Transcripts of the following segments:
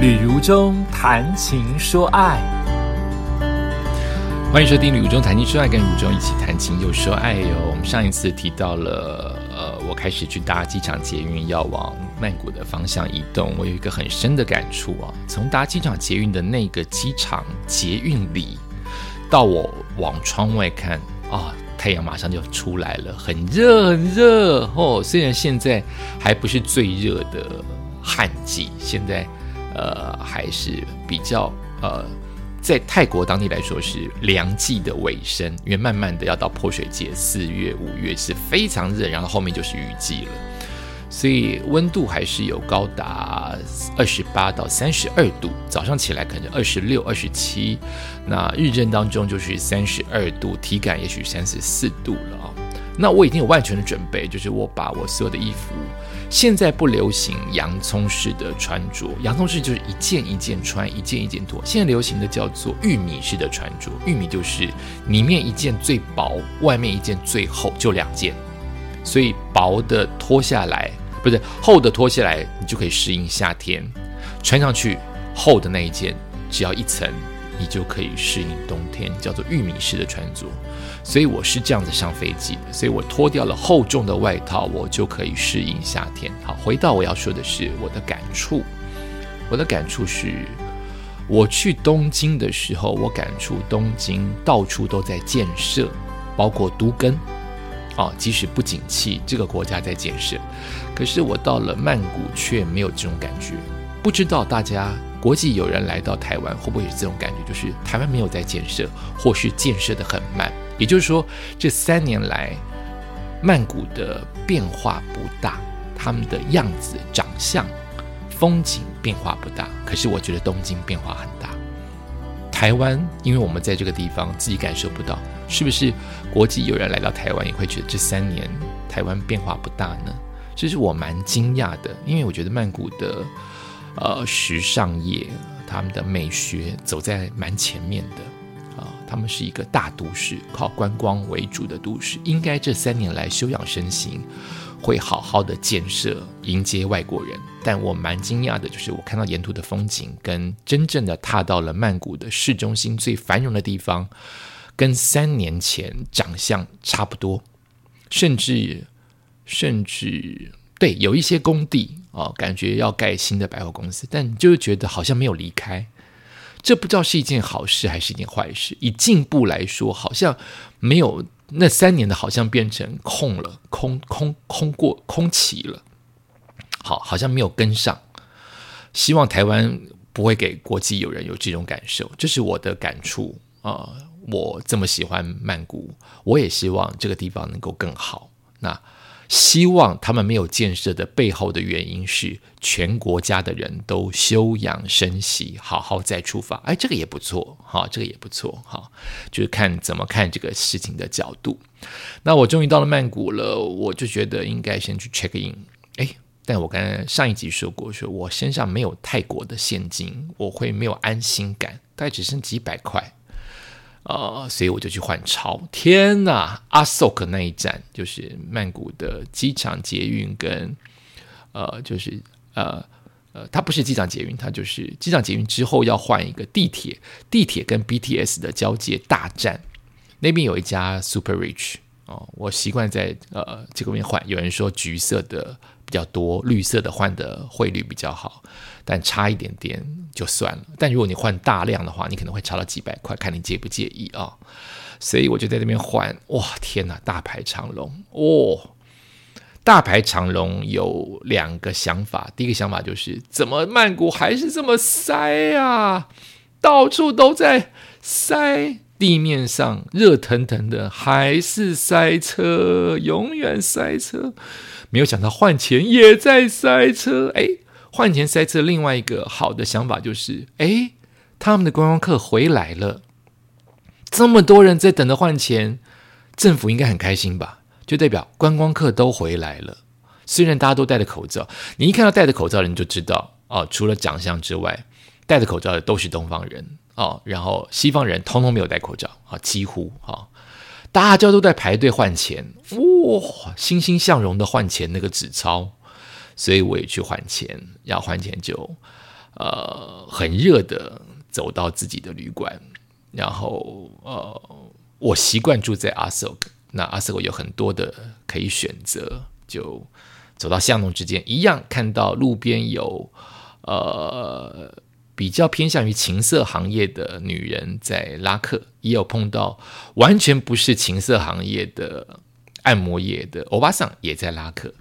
旅如中谈情说爱，欢迎收听《旅如中谈情说爱》，跟如中一起谈情又说爱哟。我们上一次提到了，呃，我开始去搭机场捷运，要往曼谷的方向移动。我有一个很深的感触啊，从搭机场捷运的那个机场捷运里，到我往窗外看啊，太阳马上就出来了，很热很热哦。虽然现在还不是最热的旱季，现在。呃，还是比较呃，在泰国当地来说是凉季的尾声，因为慢慢的要到泼水节，四月、五月是非常热，然后后面就是雨季了，所以温度还是有高达二十八到三十二度，早上起来可能二十六、二十七，那日正当中就是三十二度，体感也许三十四度了啊。那我已经有万全的准备，就是我把我所有的衣服。现在不流行洋葱式的穿着，洋葱式就是一件一件穿，一件一件脱。现在流行的叫做玉米式的穿着，玉米就是里面一件最薄，外面一件最厚，就两件。所以薄的脱下来，不是厚的脱下来，你就可以适应夏天穿上去。厚的那一件只要一层。你就可以适应冬天，叫做玉米式的穿着，所以我是这样子上飞机，所以我脱掉了厚重的外套，我就可以适应夏天。好，回到我要说的是我的感触，我的感触是，我去东京的时候，我感触东京到处都在建设，包括都根，啊，即使不景气，这个国家在建设，可是我到了曼谷却没有这种感觉，不知道大家。国际友人来到台湾，会不会有这种感觉？就是台湾没有在建设，或是建设的很慢。也就是说，这三年来，曼谷的变化不大，他们的样子、长相、风景变化不大。可是我觉得东京变化很大。台湾，因为我们在这个地方自己感受不到，是不是？国际友人来到台湾，也会觉得这三年台湾变化不大呢？这是我蛮惊讶的，因为我觉得曼谷的。呃，时尚业他们的美学走在蛮前面的啊，他们是一个大都市，靠观光为主的都市，应该这三年来休养生息，会好好的建设迎接外国人。但我蛮惊讶的，就是我看到沿途的风景，跟真正的踏到了曼谷的市中心最繁荣的地方，跟三年前长相差不多，甚至甚至。对，有一些工地哦，感觉要盖新的百货公司，但你就是觉得好像没有离开，这不知道是一件好事还是一件坏事。以进步来说，好像没有那三年的，好像变成空了，空空空过空起了，好，好像没有跟上。希望台湾不会给国际友人有这种感受，这是我的感触啊。我这么喜欢曼谷，我也希望这个地方能够更好。那。希望他们没有建设的背后的原因是全国家的人都休养生息，好好再出发。哎，这个也不错，哈，这个也不错，哈，就是看怎么看这个事情的角度。那我终于到了曼谷了，我就觉得应该先去 check in。哎，但我刚才上一集说过，说我身上没有泰国的现金，我会没有安心感，大概只剩几百块。呃，所以我就去换钞。天呐，阿索克那一站就是曼谷的机场捷运跟呃，就是呃呃，它不是机场捷运，它就是机场捷运之后要换一个地铁，地铁跟 BTS 的交界大站，那边有一家 Super Rich 哦，我习惯在呃这个边换。有人说橘色的比较多，绿色的换的汇率比较好。但差一点点就算了。但如果你换大量的话，你可能会差到几百块，看你介不介意啊。所以我就在那边换，哇，天哪，大排长龙哦！大排长龙有两个想法，第一个想法就是怎么曼谷还是这么塞啊？到处都在塞，地面上热腾腾的还是塞车，永远塞车。没有想到换钱也在塞车，哎。换钱塞车，另外一个好的想法就是，哎，他们的观光客回来了，这么多人在等着换钱，政府应该很开心吧？就代表观光客都回来了。虽然大家都戴着口罩，你一看到戴着口罩的人就知道，哦，除了长相之外，戴着口罩的都是东方人哦，然后西方人通通没有戴口罩啊，几乎啊，大家都在排队换钱，哇，欣欣向荣的换钱那个纸钞。所以我也去换钱，要换钱就呃很热的走到自己的旅馆，然后呃我习惯住在阿瑟，那阿瑟有很多的可以选择，就走到巷弄之间，一样看到路边有呃。比较偏向于情色行业的女人在拉客，也有碰到完全不是情色行业的按摩业的欧巴桑也在拉客。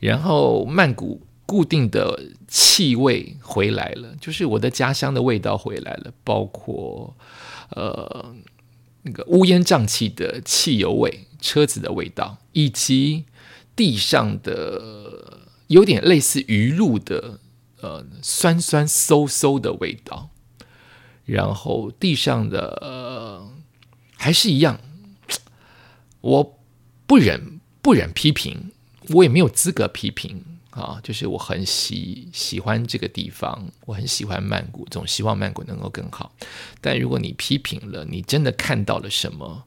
然后曼谷固定的气味回来了，就是我的家乡的味道回来了，包括呃那个乌烟瘴气的汽油味、车子的味道，以及地上的有点类似鱼露的。呃，酸酸馊馊的味道，然后地上的呃还是一样，我不忍不忍批评，我也没有资格批评啊。就是我很喜喜欢这个地方，我很喜欢曼谷，总希望曼谷能够更好。但如果你批评了，你真的看到了什么？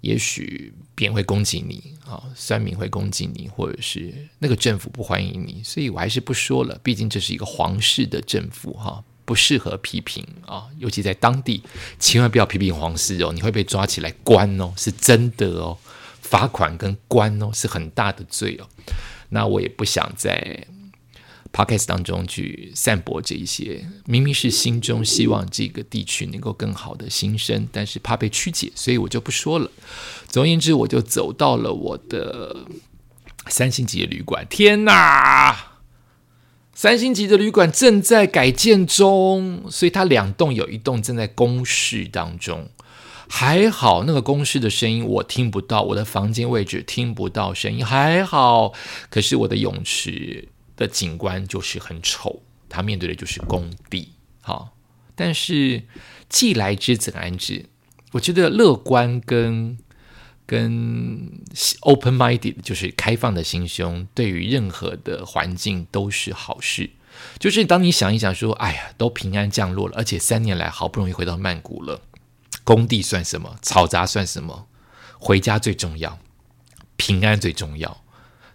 也许别人会攻击你啊，酸民会攻击你，或者是那个政府不欢迎你，所以我还是不说了。毕竟这是一个皇室的政府哈，不适合批评啊，尤其在当地，千万不要批评皇室哦，你会被抓起来关哦，是真的哦，罚款跟关哦，是很大的罪哦。那我也不想在。Podcast 当中去散播这一些，明明是心中希望这个地区能够更好的心声，但是怕被曲解，所以我就不说了。总而言之，我就走到了我的三星级的旅馆。天哪，三星级的旅馆正在改建中，所以它两栋有一栋正在公示当中。还好那个公示的声音我听不到，我的房间位置听不到声音，还好。可是我的泳池。的景观就是很丑，他面对的就是工地，好，但是既来之则安之，我觉得乐观跟跟 open minded 就是开放的心胸，对于任何的环境都是好事。就是当你想一想说，哎呀，都平安降落了，而且三年来好不容易回到曼谷了，工地算什么，嘈杂算什么，回家最重要，平安最重要，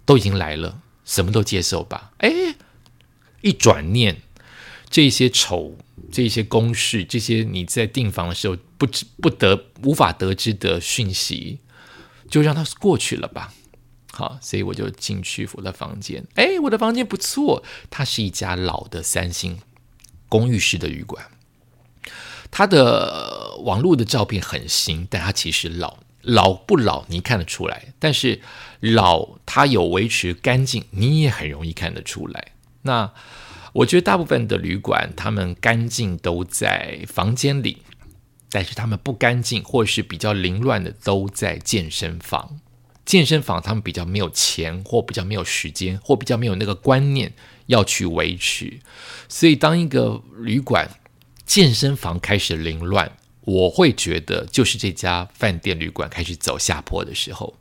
都已经来了。什么都接受吧。哎，一转念，这些丑、这些公事、这些你在订房的时候不知不得、无法得知的讯息，就让它过去了吧。好，所以我就进去我的房间。哎，我的房间不错，它是一家老的三星公寓式的旅馆。它的网络的照片很新，但它其实老。老不老，你看得出来；但是老，它有维持干净，你也很容易看得出来。那我觉得大部分的旅馆，他们干净都在房间里，但是他们不干净或是比较凌乱的都在健身房。健身房他们比较没有钱，或比较没有时间，或比较没有那个观念要去维持。所以，当一个旅馆健身房开始凌乱，我会觉得，就是这家饭店旅馆开始走下坡的时候，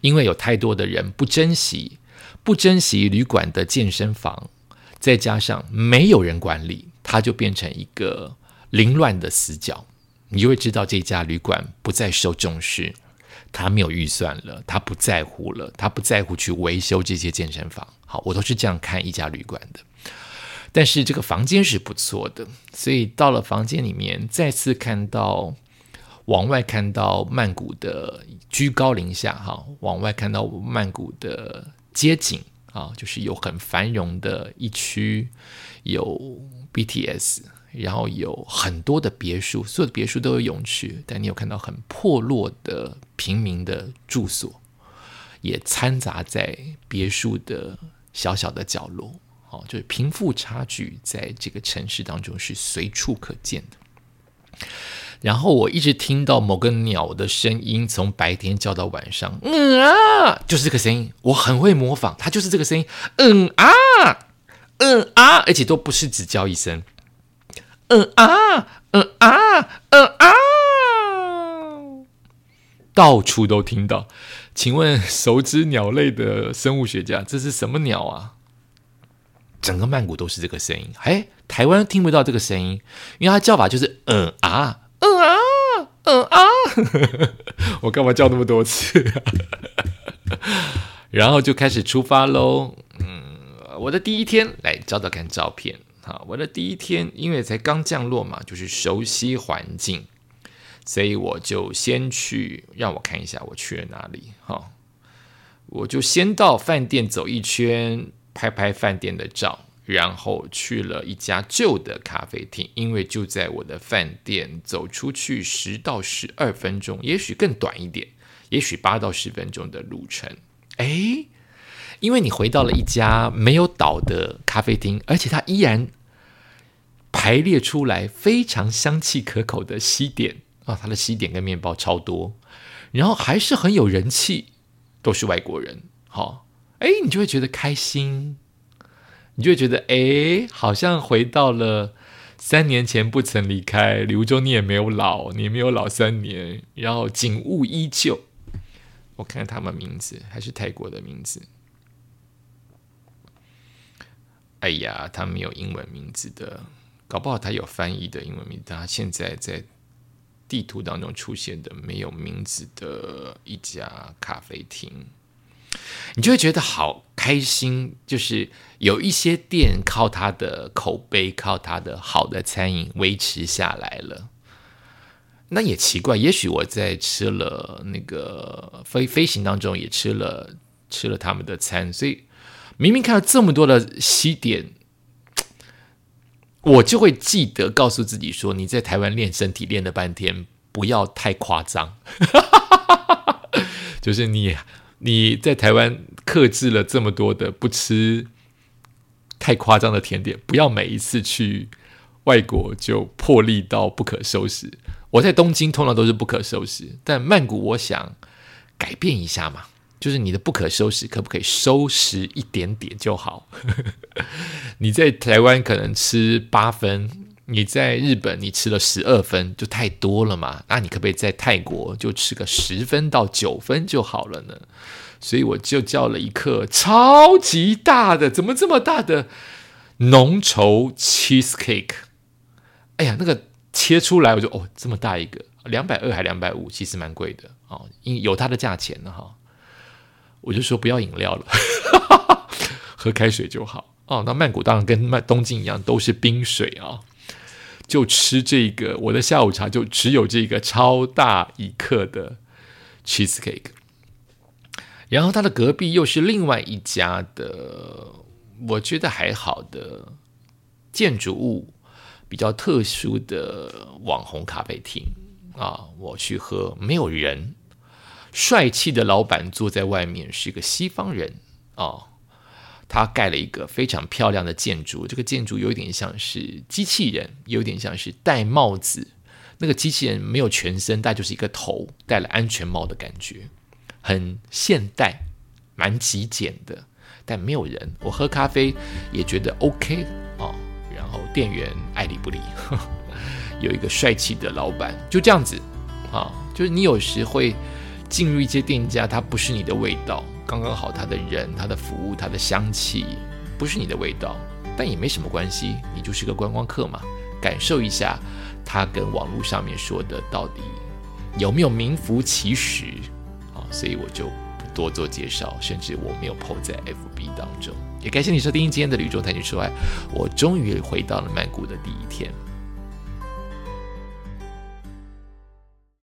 因为有太多的人不珍惜，不珍惜旅馆的健身房，再加上没有人管理，它就变成一个凌乱的死角。你就会知道这家旅馆不再受重视，他没有预算了，他不在乎了，他不在乎去维修这些健身房。好，我都是这样看一家旅馆的。但是这个房间是不错的，所以到了房间里面，再次看到往外看到曼谷的居高临下哈，往外看到曼谷的街景啊，就是有很繁荣的一区，有 BTS，然后有很多的别墅，所有的别墅都有泳池，但你有看到很破落的平民的住所，也掺杂在别墅的小小的角落。哦，就是贫富差距在这个城市当中是随处可见的。然后我一直听到某个鸟的声音，从白天叫到晚上，嗯啊，就是这个声音，我很会模仿，它就是这个声音，嗯啊，嗯啊，而且都不是只叫一声，嗯啊，嗯啊，嗯啊，到处都听到。请问熟知鸟类的生物学家，这是什么鸟啊？整个曼谷都是这个声音，哎，台湾听不到这个声音，因为它叫法就是嗯啊，嗯啊，嗯啊，我干嘛叫那么多次？然后就开始出发喽。嗯，我的第一天来找找看照片。好，我的第一天因为才刚降落嘛，就是熟悉环境，所以我就先去让我看一下我去了哪里。哈，我就先到饭店走一圈，拍拍饭店的照。然后去了一家旧的咖啡厅，因为就在我的饭店走出去十到十二分钟，也许更短一点，也许八到十分钟的路程。哎，因为你回到了一家没有倒的咖啡厅，而且它依然排列出来非常香气可口的西点啊，它的西点跟面包超多，然后还是很有人气，都是外国人。好，哎，你就会觉得开心。你就会觉得，哎，好像回到了三年前不曾离开，刘州你也没有老，你也没有老三年，然后景物依旧。我看看他们名字，还是泰国的名字。哎呀，他没有英文名字的，搞不好他有翻译的英文名字。他现在在地图当中出现的没有名字的一家咖啡厅。你就会觉得好开心，就是有一些店靠它的口碑，靠它的好的餐饮维持下来了。那也奇怪，也许我在吃了那个飞飞行当中也吃了吃了他们的餐，所以明明看到这么多的西点，我就会记得告诉自己说：你在台湾练身体练了半天，不要太夸张，就是你。你在台湾克制了这么多的不吃太夸张的甜点，不要每一次去外国就破例到不可收拾。我在东京通常都是不可收拾，但曼谷我想改变一下嘛，就是你的不可收拾可不可以收拾一点点就好？你在台湾可能吃八分。你在日本，你吃了十二分就太多了嘛？那你可不可以在泰国就吃个十分到九分就好了呢？所以我就叫了一克超级大的，怎么这么大的浓稠 cheese cake？哎呀，那个切出来我就哦，这么大一个，两百二还两百五，其实蛮贵的哦，因有它的价钱呢哈。我就说不要饮料了，喝开水就好哦。那曼谷当然跟曼东京一样，都是冰水啊。就吃这个，我的下午茶就只有这个超大一克的 cheesecake，然后它的隔壁又是另外一家的，我觉得还好的建筑物比较特殊的网红咖啡厅。啊，我去喝没有人，帅气的老板坐在外面是一个西方人。啊。他盖了一个非常漂亮的建筑，这个建筑有点像是机器人，有点像是戴帽子。那个机器人没有全身，但就是一个头，戴了安全帽的感觉，很现代，蛮极简的。但没有人，我喝咖啡也觉得 OK 哦。然后店员爱理不理，有一个帅气的老板，就这样子啊。就是你有时会进入一些店家，它不是你的味道。刚刚好，他的人、他的服务、他的香气，不是你的味道，但也没什么关系，你就是个观光客嘛，感受一下他跟网络上面说的到底有没有名副其实啊？所以我就不多做介绍，甚至我没有 PO 在 FB 当中。也感谢你收听今天的旅中谈情说爱，我终于回到了曼谷的第一天。